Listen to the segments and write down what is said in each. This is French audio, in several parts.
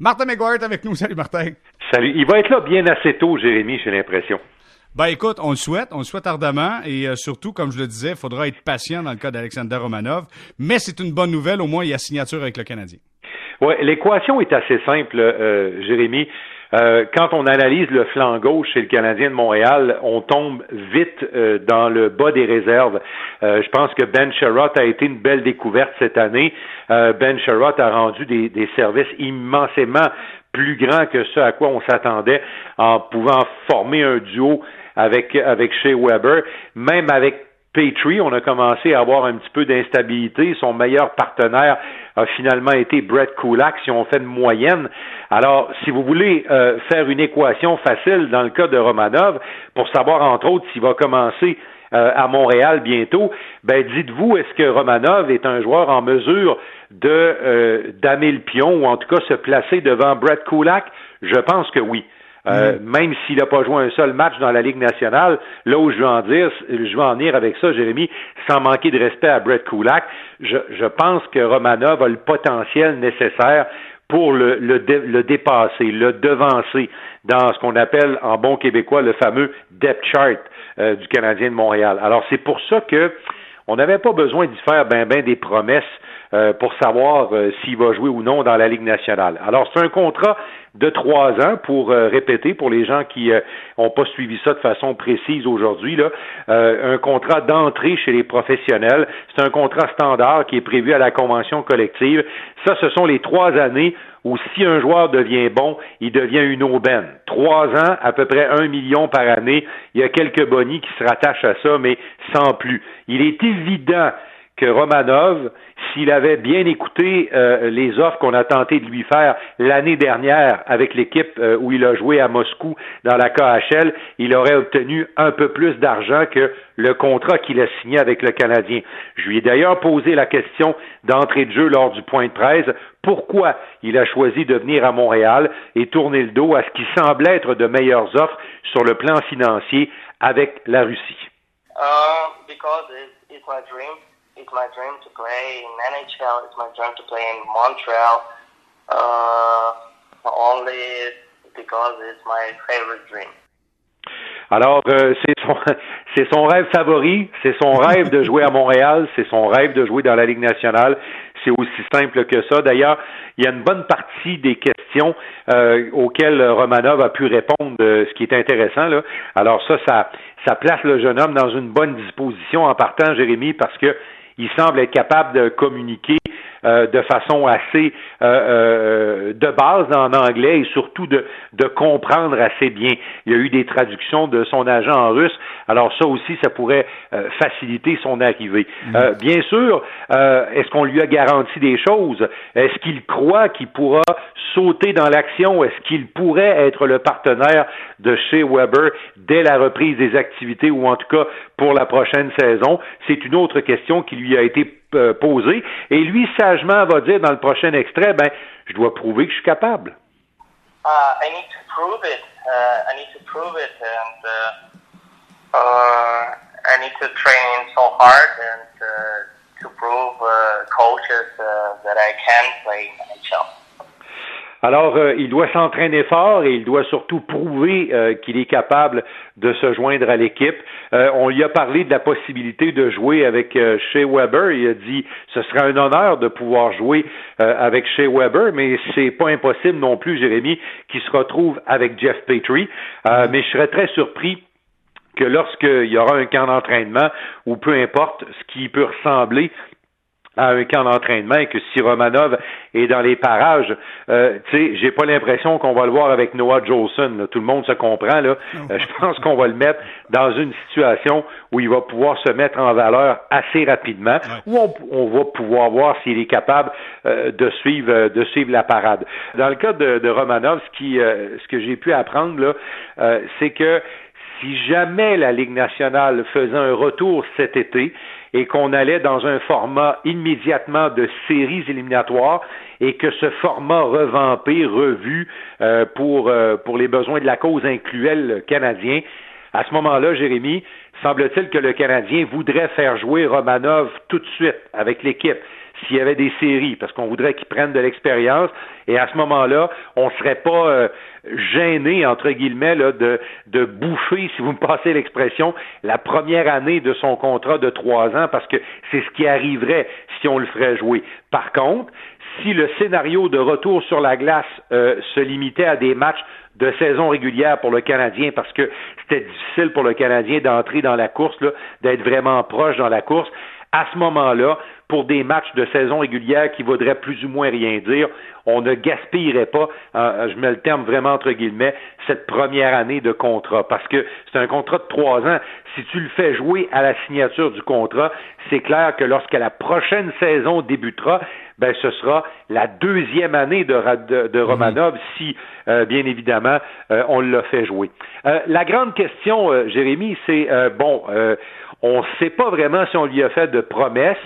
Martin McGuire est avec nous. Salut, Martin. Salut. Il va être là bien assez tôt, Jérémy, j'ai l'impression. Ben écoute, on le souhaite, on le souhaite ardemment et euh, surtout, comme je le disais, il faudra être patient dans le cas d'Alexander Romanov, mais c'est une bonne nouvelle, au moins il y a signature avec le Canadien. Oui, l'équation est assez simple, euh, Jérémy. Euh, quand on analyse le flanc gauche chez le Canadien de Montréal, on tombe vite euh, dans le bas des réserves. Euh, je pense que Ben Sherrod a été une belle découverte cette année. ben Sherrod a rendu des, des, services immensément plus grands que ce à quoi on s'attendait en pouvant former un duo avec avec Shea Weber, même avec Petrie, on a commencé à avoir un petit peu d'instabilité. Son meilleur partenaire a finalement été Brett Kulak, si on fait une moyenne. Alors, si vous voulez euh, faire une équation facile dans le cas de Romanov, pour savoir entre autres s'il va commencer euh, à Montréal bientôt, ben dites-vous, est-ce que Romanov est un joueur en mesure de euh, damer le pion ou en tout cas se placer devant Brett Kulak? Je pense que oui. Euh, mm. Même s'il n'a pas joué un seul match dans la Ligue nationale, là où je veux en dire, je veux en venir avec ça, Jérémy, sans manquer de respect à Brett Kulak, je, je pense que Romanov a le potentiel nécessaire pour le, le, le, dépasser, le devancer dans ce qu'on appelle en bon québécois le fameux depth chart euh, du Canadien de Montréal. Alors c'est pour ça que on n'avait pas besoin d'y faire ben ben des promesses euh, pour savoir s'il va jouer ou non dans la Ligue nationale. Alors c'est un contrat de trois ans pour euh, répéter pour les gens qui n'ont euh, pas suivi ça de façon précise aujourd'hui là. Euh, un contrat d'entrée chez les professionnels. C'est un contrat standard qui est prévu à la convention collective. Ça ce sont les trois années où si un joueur devient bon, il devient une aubaine. Trois ans, à peu près un million par année. Il y a quelques bonnies qui se rattachent à ça, mais sans plus. Il est évident que Romanov, s'il avait bien écouté euh, les offres qu'on a tenté de lui faire l'année dernière avec l'équipe euh, où il a joué à Moscou dans la KHL, il aurait obtenu un peu plus d'argent que le contrat qu'il a signé avec le Canadien. Je lui ai d'ailleurs posé la question d'entrée de jeu lors du point de presse, pourquoi il a choisi de venir à Montréal et tourner le dos à ce qui semble être de meilleures offres sur le plan financier avec la Russie. Uh, because. It's my dream to play in NHL. It's my dream to play in Montreal. Uh, only because it's my favorite dream. Alors, euh, c'est son, c'est son rêve favori, c'est son rêve de jouer à Montréal, c'est son rêve de jouer dans la Ligue nationale. C'est aussi simple que ça. D'ailleurs, il y a une bonne partie des questions euh, auxquelles Romanov a pu répondre, euh, ce qui est intéressant. Là. Alors ça, ça, ça place le jeune homme dans une bonne disposition en partant, Jérémy, parce que il semble être capable de communiquer euh, de façon assez euh, euh, de base en anglais et surtout de, de comprendre assez bien. Il y a eu des traductions de son agent en russe, alors ça aussi, ça pourrait faciliter son arrivée. Mm. bien sûr, est-ce qu'on lui a garanti des choses? Est-ce qu'il croit qu'il pourra sauter dans l'action? Est-ce qu'il pourrait être le partenaire de chez Weber dès la reprise des activités ou en tout cas pour la prochaine saison? C'est une autre question qui lui a été euh, posée. Et lui, sagement, va dire dans le prochain extrait, ben, je dois prouver que je suis capable. Uh, I need to prove it. Uh, I need to prove it, and uh, uh, I need to train so hard and uh, to prove uh, coaches uh, that I can play NHL. Alors, euh, il doit s'entraîner fort et il doit surtout prouver euh, qu'il est capable de se joindre à l'équipe. Euh, on lui a parlé de la possibilité de jouer avec Shea Weber. Il a dit ce serait un honneur de pouvoir jouer avec Shea Weber, mais c'est pas impossible non plus, Jérémy, qu'il se retrouve avec Jeff Petrie. mais je serais très surpris que lorsqu'il y aura un camp d'entraînement ou peu importe ce qui peut ressembler un camp d'entraînement et que si Romanov est dans les parages, euh, tu sais, j'ai pas l'impression qu'on va le voir avec Noah Jolson. Tout le monde se comprend là. Euh, je pense qu'on va le mettre dans une situation où il va pouvoir se mettre en valeur assez rapidement, où on, va pouvoir voir s'il est capable euh, de suivre euh, de suivre la parade. Dans le cas de, de Romanov, ce qui ce que j'ai pu apprendre là, c'est que si jamais la Ligue nationale faisait un retour cet été, et qu'on allait dans un format immédiatement de séries éliminatoires et que ce format revampé, revu euh, pour, euh, pour les besoins de la cause incluait le Canadien, à ce moment-là, Jérémy, semble-t-il que le Canadien voudrait faire jouer Romanov tout de suite avec l'équipe. S'il y avait des séries, parce qu'on voudrait qu'ils prennent de l'expérience. Et à ce moment-là, on ne serait pas euh, gêné, entre guillemets, de, de bouffer, si vous me passez l'expression, la première année de son contrat de trois ans, parce que c'est ce qui arriverait si on le ferait jouer. Par contre, si le scénario de retour sur la glace euh, se limitait à des matchs de saison régulière pour le Canadien parce que c'était difficile pour le Canadien d'entrer dans la course, d'être vraiment proche dans la course. À ce moment-là, pour des matchs de saison régulière qui voudraient plus ou moins rien dire, on ne gaspillerait pas, euh, je mets le terme vraiment entre guillemets, cette première année de contrat. Parce que c'est un contrat de trois ans. Si tu le fais jouer à la signature du contrat, c'est clair que lorsque la prochaine saison débutera, ben ce sera la deuxième année de, de. Romanov si, euh, bien évidemment, euh, on l'a fait jouer. Euh, la grande question, Jérémy, c'est bon, on ne sait pas vraiment si on lui a fait de promesses.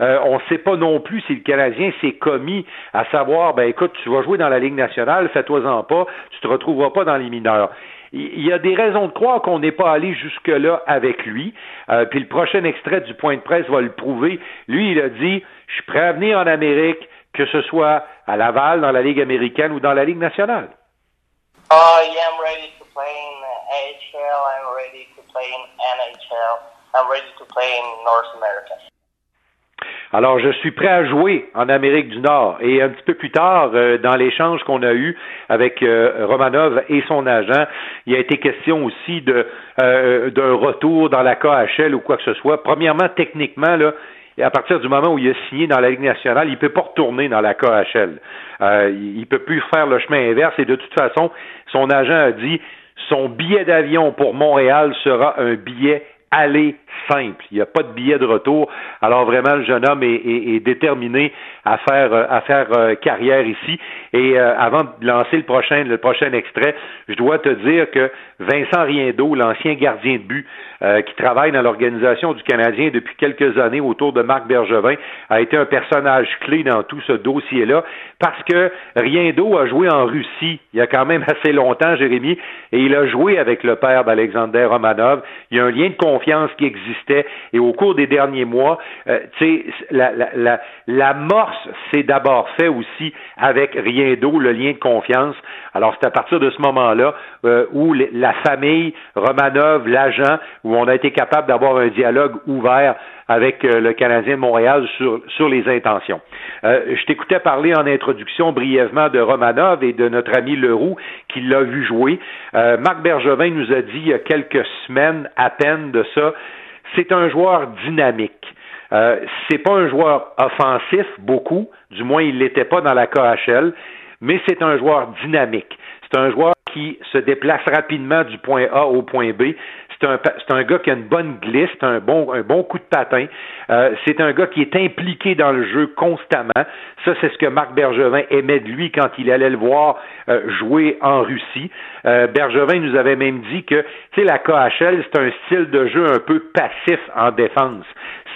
on ne sait pas non plus si le Canadien s'est commis à savoir, ben écoute, tu vas jouer dans la Ligue nationale, fais-toi-en pas, tu te retrouveras pas dans les mineurs il y a des raisons de croire qu'on n'est pas allé jusque-là avec lui. puis le prochain extrait du point de presse va le prouver. Lui, il a dit je suis prêt à venir en Amérique, que ce soit à Laval, dans la Ligue américaine ou dans la Ligue nationale. Oh, yeah, I'm ready to play in I'm ready to play in NHL, Alors, je suis prêt à jouer en Amérique du Nord. Et un petit peu plus tard, euh, dans l'échange qu'on a eu avec euh, Romanov et son agent, il a été question aussi de euh, d'un retour dans la KHL ou quoi que ce soit. Premièrement, techniquement, là, et à partir du moment où il a signé dans la Ligue nationale, il ne peut pas retourner dans la KHL. Euh, il ne peut plus faire le chemin inverse et de toute façon, son agent a dit son billet d'avion pour Montréal sera un billet aller simple. Il n'y a pas de billet de retour. Alors vraiment, le jeune homme est, déterminé à faire euh, à faire euh, carrière ici. Et euh, avant de lancer le prochain le prochain extrait, je dois te dire que Vincent Riendo, l'ancien gardien de but, qui travaille dans l'organisation du Canadien depuis quelques années autour de Marc Bergevin, a été un personnage clé dans tout ce dossier-là parce que Riendo a joué en Russie il y a quand même assez longtemps, Jérémy, et il a joué avec le père d'Alexander Romanov. Il y a un lien de confiance qui existait. Et au cours des derniers mois, euh, sais, la, la, l'amorce s'est d'abord fait aussi avec rien d'autre, le lien de confiance. Alors, c'est à partir de ce moment-là euh, où la famille, Romanov, l'agent, où on a été capable d'avoir un dialogue ouvert avec euh, le Canadien de Montréal sur, sur les intentions. Euh, je t'écoutais parler en introduction brièvement de Romanov et de notre ami Leroux qui l'a vu jouer. Euh, Marc Bergevin nous a dit il y a quelques semaines à peine de ça, c'est un joueur dynamique. Euh, c'est pas un joueur offensif beaucoup, du moins il l'était pas dans la KHL, mais c'est un joueur dynamique. C'est un joueur qui se déplace rapidement du point A au point B. C'est un, c'est un gars qui a une bonne glisse, un bon, un bon coup de patin. Euh, c'est un gars qui est impliqué dans le jeu constamment. Ça, c'est ce que Marc Bergevin aimait de lui quand il allait le voir euh, jouer en Russie. Euh, Bergevin nous avait même dit que, tu sais, la KHL, c'est un style de jeu un peu passif en défense.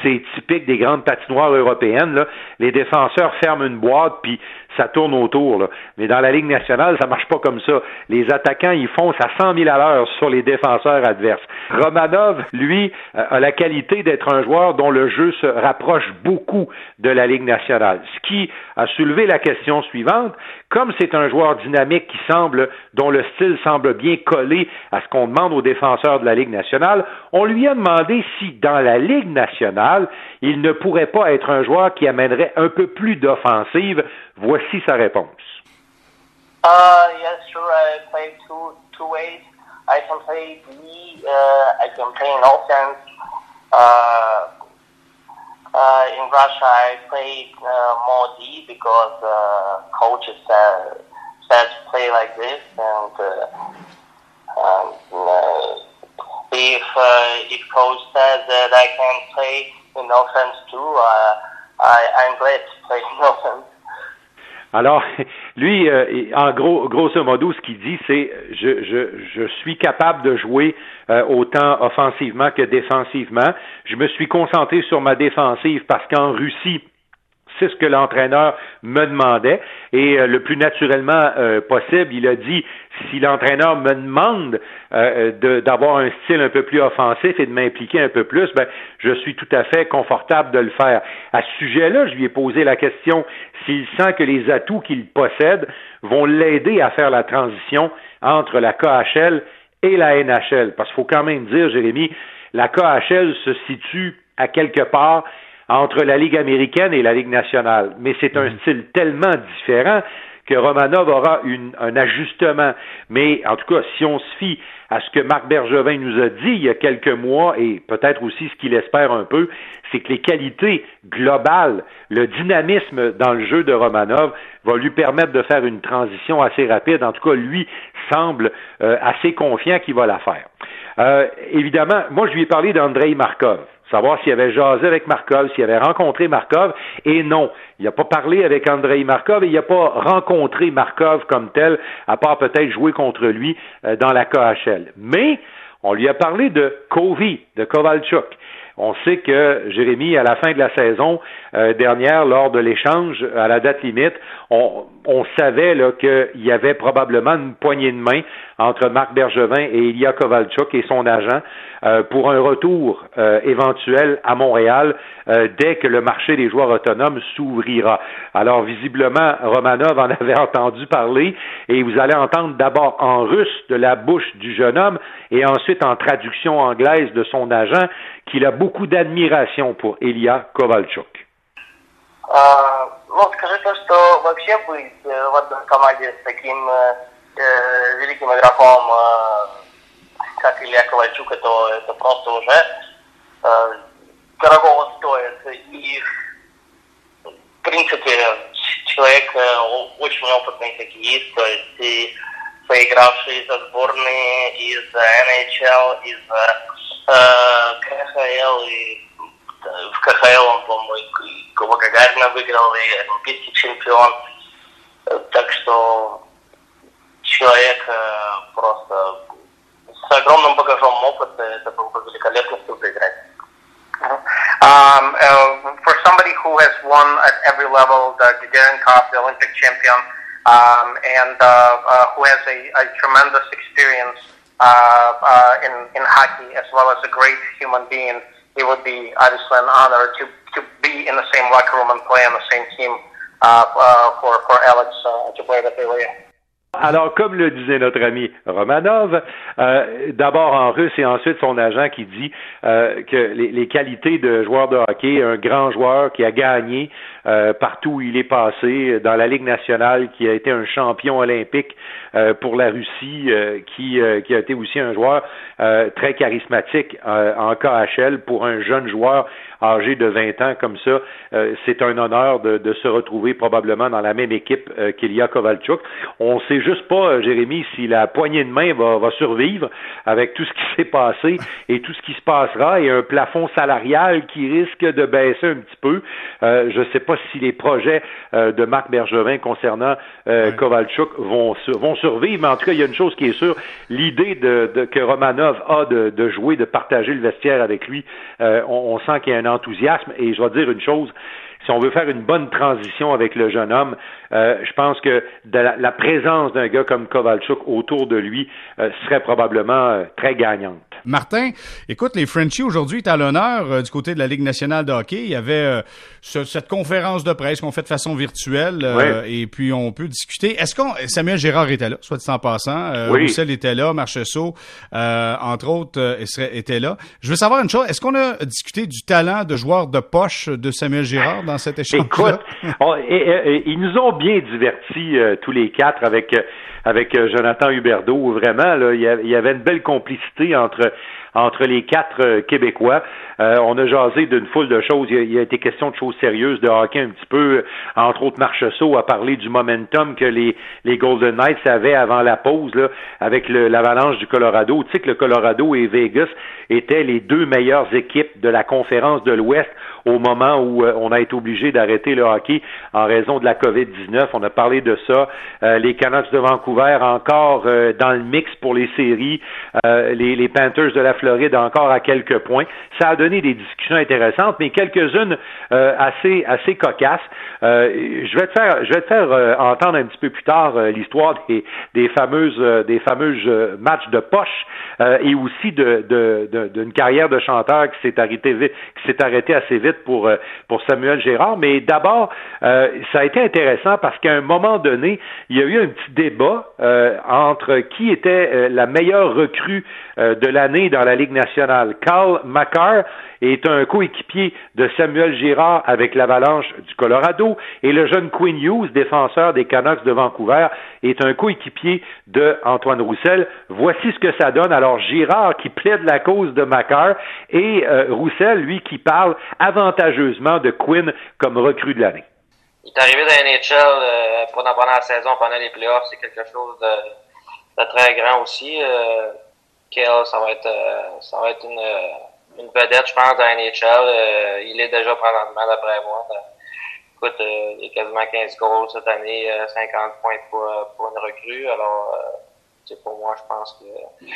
C'est typique des grandes patinoires européennes. Là. Les défenseurs ferment une boîte, puis ça tourne autour. Là. Mais dans la Ligue nationale, ça marche pas comme ça. Les attaquants, ils foncent à 100 000 à l'heure sur les défenseurs adverses. Romanov, lui, euh, a la qualité d'être un joueur dont le jeu se rapproche beaucoup de la Ligue nationale. Ce qui a soulevé la question suivante. Comme c'est un joueur dynamique qui semble, dont le style semble bien coller à ce qu'on demande aux défenseurs de la Ligue nationale, on lui a demandé si dans la Ligue nationale, il ne pourrait pas être un joueur qui amènerait un peu plus d'offensive. Voici sa réponse. Uh, yes, sure. I play two two ways. I can play D. Uh, I can play in offense. Uh, uh, in Russia, I played uh, more D because uh, coaches said said to play like this, and uh, um, uh, if uh, if coach says that I can play in offense too, uh, I I'm glad to play in offense. Alors, lui, euh, en gros, grosso modo, ce qu'il dit, c'est je, je, je suis capable de jouer euh, autant offensivement que défensivement. Je me suis concentré sur ma défensive parce qu'en Russie, c'est ce que l'entraîneur me demandait. Et euh, le plus naturellement possible, il a dit si l'entraîneur me demande euh, d'avoir un style un peu plus offensif et de m'impliquer un peu plus, ben, je suis tout à fait confortable de le faire. À ce sujet-là, je lui ai posé la question s'il sent que les atouts qu'il possède vont l'aider à faire la transition entre la KHL et la NHL. Parce qu'il faut quand même dire, Jérémy, la KHL se situe à quelque part entre la Ligue américaine et la Ligue nationale. Mais c'est un mhm. style tellement différent que Romanov aura un ajustement. Mais en tout cas, si on se fie à ce que Marc Bergevin nous a dit il y a quelques mois et peut-être aussi ce qu'il espère un peu, c'est que les qualités globales, le dynamisme dans le jeu de Romanov va lui permettre de faire une transition assez rapide. En tout cas, lui semble euh, assez confiant qu'il va la faire. Euh, évidemment, moi je lui ai parlé d'Andrei Markov savoir s'il avait jasé avec Markov, s'il avait rencontré Markov, et non, il n'a pas parlé avec Andrei Markov et il n'a pas rencontré Markov comme tel, à part peut-être jouer contre lui euh, dans la KHL. Mais on lui a parlé de Kovi, de Kovalchuk. On sait que Jérémy, à la fin de la saison euh, dernière, lors de l'échange à la date limite, on, savait qu'il y avait probablement une poignée de main entre Marc Bergevin et Ilya Kovalchuk et son agent euh, pour un retour euh, éventuel à Montréal dès que le marché des joueurs autonomes s'ouvrira. Alors visiblement, Romanov en avait entendu parler et vous allez entendre d'abord en russe de la bouche du jeune homme et ensuite en traduction anglaise de son agent qu'il a beaucoup d'admiration pour Ilya Kovalchuk. Ну, скажи то, что вообще быть в одной команде с таким э, великим игроком, э, как Илья Ковальчук, это, это просто уже э, дорогого стоит. И, в принципе, человек э, очень опытный хоккеист, то есть и поигравший за сборные из NHL, из э, КХЛ и в КХЛ он, по-моему, Куба Гагарина выиграл, и олимпийский чемпион. Так что человек просто с огромным багажом опыта, это был бы великолепно с ним поиграть. Um, uh, for somebody who has won at every level, the Gagarin Cup, the Olympic champion, um, and uh, uh, who has a, a tremendous experience uh, uh, in, in hockey, as well as a great human being, it would be obviously an honor to, to in the locker room and play on the same team uh, uh, Alex uh, to. Alors, comme le disait notre ami Romanov, euh, d'abord en russe et ensuite son agent qui dit euh, que les, qualités de joueur de hockey, un grand joueur qui a gagné euh, partout où il est passé, dans la Ligue nationale, qui a été un champion olympique pour la Russie, qui, qui a été aussi un joueur très charismatique en KHL pour un jeune joueur âgé de 20 ans comme ça, euh, c'est un honneur de, de, se retrouver probablement dans la même équipe euh, qu'Ilya Kovalchuk. On ne sait juste pas, euh, Jérémy, si la poignée de main va, va survivre avec tout ce qui s'est passé et tout ce qui se passera et un plafond salarial qui risque de baisser un petit peu. Euh, je ne sais pas si les projets de Marc Bergevin concernant Kovalchuk vont, vont survivre, mais en tout cas, il y a une chose qui est sûre, l'idée de, de, que Romanov a de, de, jouer, de partager le vestiaire avec lui, on, on sent qu'il y a un enthousiasme. Et je vais dire une chose, si on veut faire une bonne transition avec le jeune homme, euh, je pense que la, présence d'un gars comme Kovalchuk autour de lui euh, serait probablement euh, très gagnante. Martin, écoute, les Frenchies aujourd'hui est à l'honneur du côté de la Ligue nationale de hockey. Il y avait cette conférence de presse qu'on fait de façon virtuelle et puis on peut discuter. Est-ce qu'on Samuel Gérard était là, soit dit en passant, oui. Roussel était là, Marcheseau, entre autres, était là. Je veux savoir une chose. Est-ce qu'on a discuté du talent de joueur de poche de Samuel Gérard dans cet échange Écoute, ils nous ont bien divertis euh, tous les quatre avec euh, avec euh, Jonathan Huberdeau. Vraiment, il y avait une belle complicité entre entre les quatre Québécois. On a jasé d'une foule de choses. Il y, a, été question de choses sérieuses, de hockey un petit peu. Entre autres, Marcheseau a parlé du momentum que les, les Golden Knights avaient avant la pause là, avec l'avalanche du Colorado. Tu sais que le Colorado et Vegas étaient les deux meilleures équipes de la conférence de l'Ouest au moment où euh, on a été obligé d'arrêter le hockey en raison de la COVID-19. On a parlé de ça. Euh, les Canucks de Vancouver encore euh, dans le mix pour les séries. les, Panthers de la Floride encore à quelques points. Ça a des discussions intéressantes, mais quelques-unes euh, assez assez cocasses. Euh, je vais te faire je vais te faire euh, entendre un petit peu plus tard l'histoire des, des fameuses des matchs de poche et aussi d'une carrière de chanteur qui s'est arrêtée qui s'est arrêtée assez vite pour pour Samuel Gérard. Mais d'abord, ça a été intéressant parce qu'à un moment donné, il y a eu un petit débat entre qui était la meilleure recrue de l'année dans la Ligue nationale. Carl Macar est un coéquipier de Samuel Girard avec l'Avalanche du Colorado et le jeune Quinn Hughes, défenseur des Canucks de Vancouver, est un coéquipier de Antoine Roussel. Voici ce que ça donne. Alors Girard qui plaide la cause de Macar et euh, Roussel, lui, qui parle avantageusement de Quinn comme recrue de l'année. Il est arrivé dans la NHL euh, pendant, la saison, pendant les playoffs, c'est quelque chose de, très grand aussi. Euh, ça va être, ça va être une une vedette, je pense, dans la NHL. Euh, il est déjà présentement, d'après moi. Euh, écoute, euh, il a quasiment 15 goals cette année, 50 points pour, pour une recrue. Alors, c'est pour moi, je pense que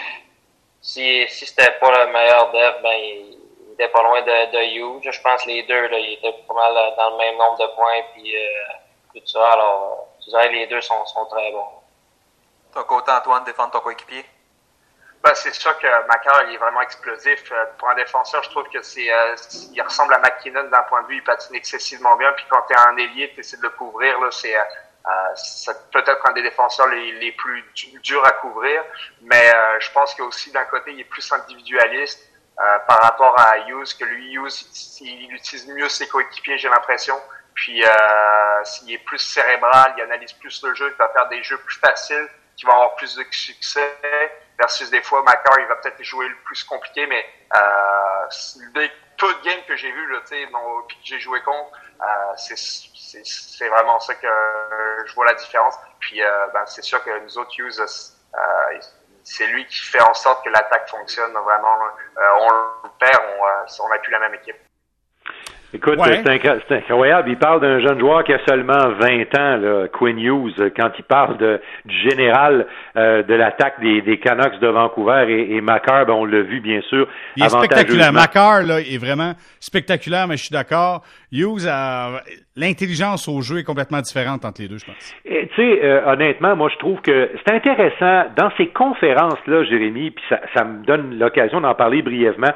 si, si c'était pas le meilleur dev, ben, il, était pas loin de, de Hughes. Je pense que les deux, là, ils étaient pas mal dans le même nombre de points, puis tout ça. Alors, je dirais les deux sont, sont très bons. Ton côté, Antoine, défendre ton coéquipier? Ben, c'est sûr que Macar il est vraiment explosif. Euh, pour un défenseur, je trouve que c'est euh, il ressemble à McKinnon d'un point de vue, il patine excessivement bien. Puis quand tu es un ailier, tu essaies de le couvrir, là, c'est euh, peut-être un des défenseurs les, plus durs à couvrir. Mais euh, je pense qu'aussi d'un côté, il est plus individualiste par rapport à Hughes, que lui, Hughes, il, utilise mieux ses coéquipiers, j'ai l'impression. Puis s'il est plus cérébral, il analyse plus le jeu, il va faire des jeux plus faciles, qui vont avoir plus de succès versus des fois Macar il va peut-être jouer le plus compliqué mais euh, tout game que j'ai vu là sais que j'ai joué contre euh, c'est vraiment ça que je vois la différence. Puis euh, ben, c'est sûr que nous autres Hughes euh, c'est lui qui fait en sorte que l'attaque fonctionne vraiment euh, on le perd on on n'a plus la même équipe Écoute, c'est incroyable. Il parle d'un jeune joueur qui a seulement 20 ans, là, Quinn Hughes, quand il parle de, du général euh, de l'attaque des, des, Canucks de Vancouver et, et Macar, ben, on l'a vu bien sûr. Il est spectaculaire. Macar là, est vraiment spectaculaire, mais je suis d'accord. Hughes a l'intelligence au jeu est complètement différente entre les deux, je pense. Tu sais, euh, honnêtement, moi je trouve que c'est intéressant dans ces conférences là, Jérémy, puis ça, ça me donne l'occasion d'en parler brièvement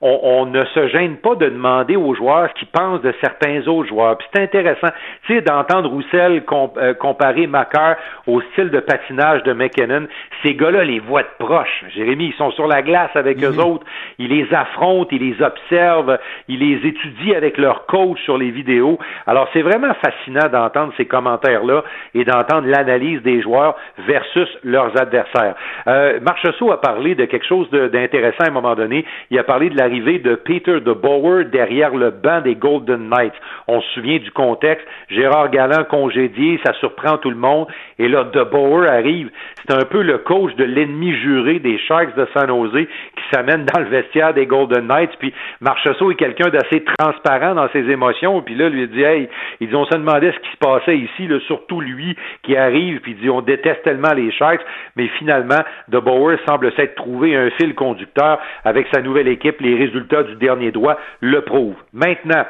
on, ne se gêne pas de demander aux joueurs ce qu'ils pensent de certains autres joueurs. Puis c'est intéressant, tu sais, d'entendre Roussel euh, comparer Macar au style de patinage de McKinnon. Ces gars-là les voient de proche. Jérémy, ils sont sur la glace avec eux autres. Ils les affrontent, ils les observent, ils les étudient avec leur coach sur les vidéos. Alors c'est vraiment fascinant d'entendre ces commentaires-là et d'entendre l'analyse des joueurs versus leurs adversaires. Euh, Marchessault a parlé de quelque chose d'intéressant à un moment donné. Il a parlé de la de Peter de Bower derrière le banc des Golden Knights. On se souvient du contexte. Gérard Galland congédié, ça surprend tout le monde. Et là, de Bower arrive. C'est un peu le coach de l'ennemi juré des Sharks de San Jose qui s'amène dans le vestiaire des Golden Knights. Puis Marchessault est quelqu'un d'assez transparent dans ses émotions. Puis là, lui dit, hey, ils ont se demandé ce qui se passait ici, surtout lui qui arrive. Puis dit, on déteste tellement les Sharks. Mais finalement, de Bower semble s'être trouvé un fil conducteur avec sa nouvelle équipe, les résultats du dernier droit le prouvent. Maintenant,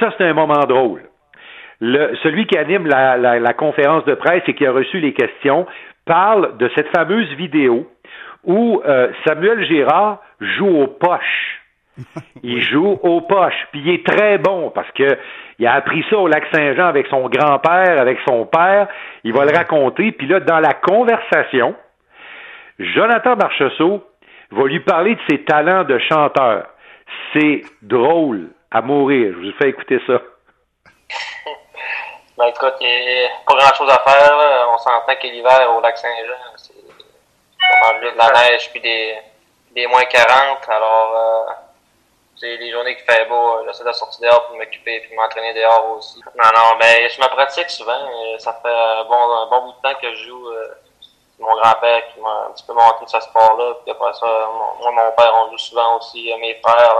ça c'est un moment drôle. celui qui anime la, conférence de presse et qui a reçu les questions parle de cette fameuse vidéo où euh, Samuel Girard joue aux poches. Il joue aux poches, puis il est très bon parce que il a appris ça au lac Saint-Jean avec son grand-père, avec son père. Il va le raconter, puis là, dans la conversation, Jonathan Marchessault va lui parler de ses talents de chanteur. C'est drôle à mourir. Je vous fais écouter ça. ben écoute, il n'y a pas grand chose à faire. On s'entend que l'hiver au lac Saint-Jean, c'est vraiment de la neige puis des, des moins 40. Alors, euh, c'est les journées qui fait beau, euh, j'essaie de sortir dehors pour m'occuper puis m'entraîner dehors aussi. Non, non, mais je me pratique souvent. Ça fait un bon, un bon bout de temps que je joue. Euh, mon grand-père qui m'a un petit peu montré ce sport-là. Puis après ça, moi, mon père, on joue souvent aussi, mes frères.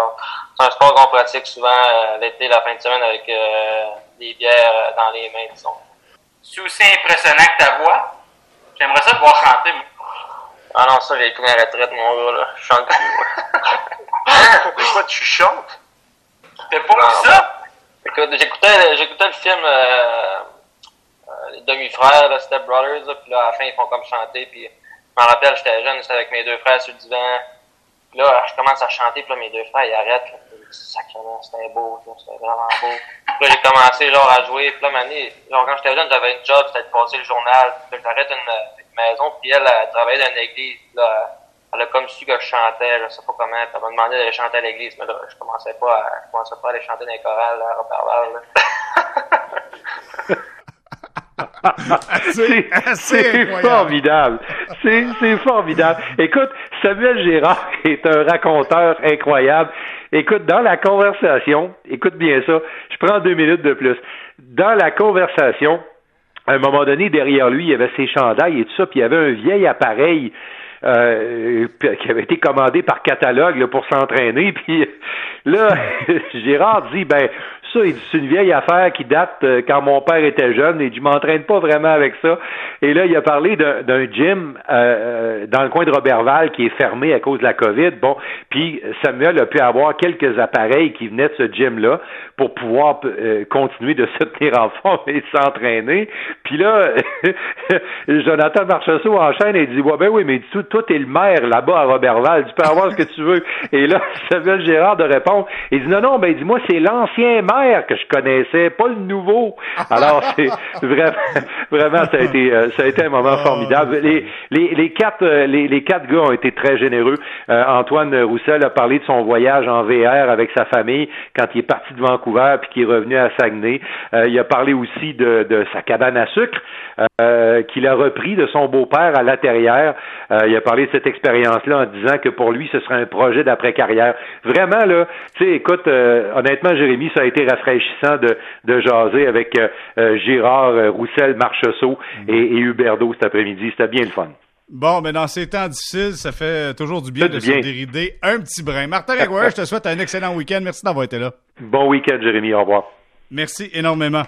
C'est un sport qu'on pratique souvent euh, l'été, la fin de semaine avec euh, des bières euh, dans les mains, disons. C'est aussi impressionnant que ta voix. J'aimerais ça te voir chanter, moi. Ah non, ça, j'ai pris ma retraite, mon gars, là. Je chante Mais quoi, tu chantes? T'as pas vu ça? Écoute, j'écoutais, j'écoutais le film euh, euh, Demi-Frères, Step Brothers, puis là, à la fin, ils font comme chanter, puis je me rappelle, j'étais jeune, j'étais avec mes deux frères sur le divan, puis là, je commence à chanter, puis là, mes deux frères, ils arrêtent, sacrément, c'était beau, c'était vraiment beau. Puis là, j'ai commencé, genre, à jouer, puis là, mané, genre, quand j'étais jeune, j'avais une job, c'était de passer le journal, puis là, j'arrête une, une maison, puis elle, elle, travaillait dans une église, puis là, elle a comme su que je chantais, je sais pas comment, elle m'a demandé d'aller chanter à l'église, mais là, je commençais pas à, je commençais pas à aller chanter dans les chorales, à Roberval, là. c'est c'est formidable. C'est c'est formidable. Écoute, Samuel Gérard est un raconteur incroyable. Écoute, dans la conversation, écoute bien ça, je prends deux minutes de plus. Dans la conversation, à un moment donné, derrière lui, il y avait ses chandails et tout ça, puis il y avait un vieil appareil euh, qui avait été commandé par catalogue là, pour s'entraîner. Puis là, Gérard dit ben ça, c'est une vieille affaire qui date euh, quand mon père était jeune et je m'entraîne pas vraiment avec ça. Et là, il a parlé d'un gym euh, euh, dans le coin de Robertval qui est fermé à cause de la COVID. Bon, puis Samuel a pu avoir quelques appareils qui venaient de ce gym-là pour pouvoir continuer de se tenir en forme et s'entraîner. Puis là, Jonathan Marchessault enchaîne et dit Ouais ben oui, mais tout, toi, t'es le maire là-bas à Robertval, tu peux avoir ce que tu veux. Et là, Samuel Gérard de répondre. Il dit Non, non, ben dis-moi, c'est l'ancien maire que je connaissais, pas le nouveau. Alors, c'est vraiment, vraiment, ça a été, euh, ça a été un moment ah, formidable. Les, les, les quatre, euh, les, les, quatre gars ont été très généreux. Euh, Antoine Roussel a parlé de son voyage en VR avec sa famille quand il est parti de Vancouver puis qu'il est revenu à Saguenay. il a parlé aussi de, de sa cabane à sucre qu'il a repris de son beau-père à l'intérieur. il a parlé de cette expérience-là en disant que pour lui, ce serait un projet d'après-carrière. Vraiment, là, tu sais, écoute, honnêtement, Jérémy, ça a été rafraîchissant de, de jaser avec euh, euh, Girard, euh, Roussel, Marcheseau et, et Huberdo cet après-midi. C'était bien le fun. Bon, mais dans ces temps difficiles, ça fait toujours du bien de se dérider un petit brin. Martin Grégoire, je te souhaite un excellent week-end. Merci d'avoir été là. Bon week-end, Jérémy. Au revoir. Merci énormément.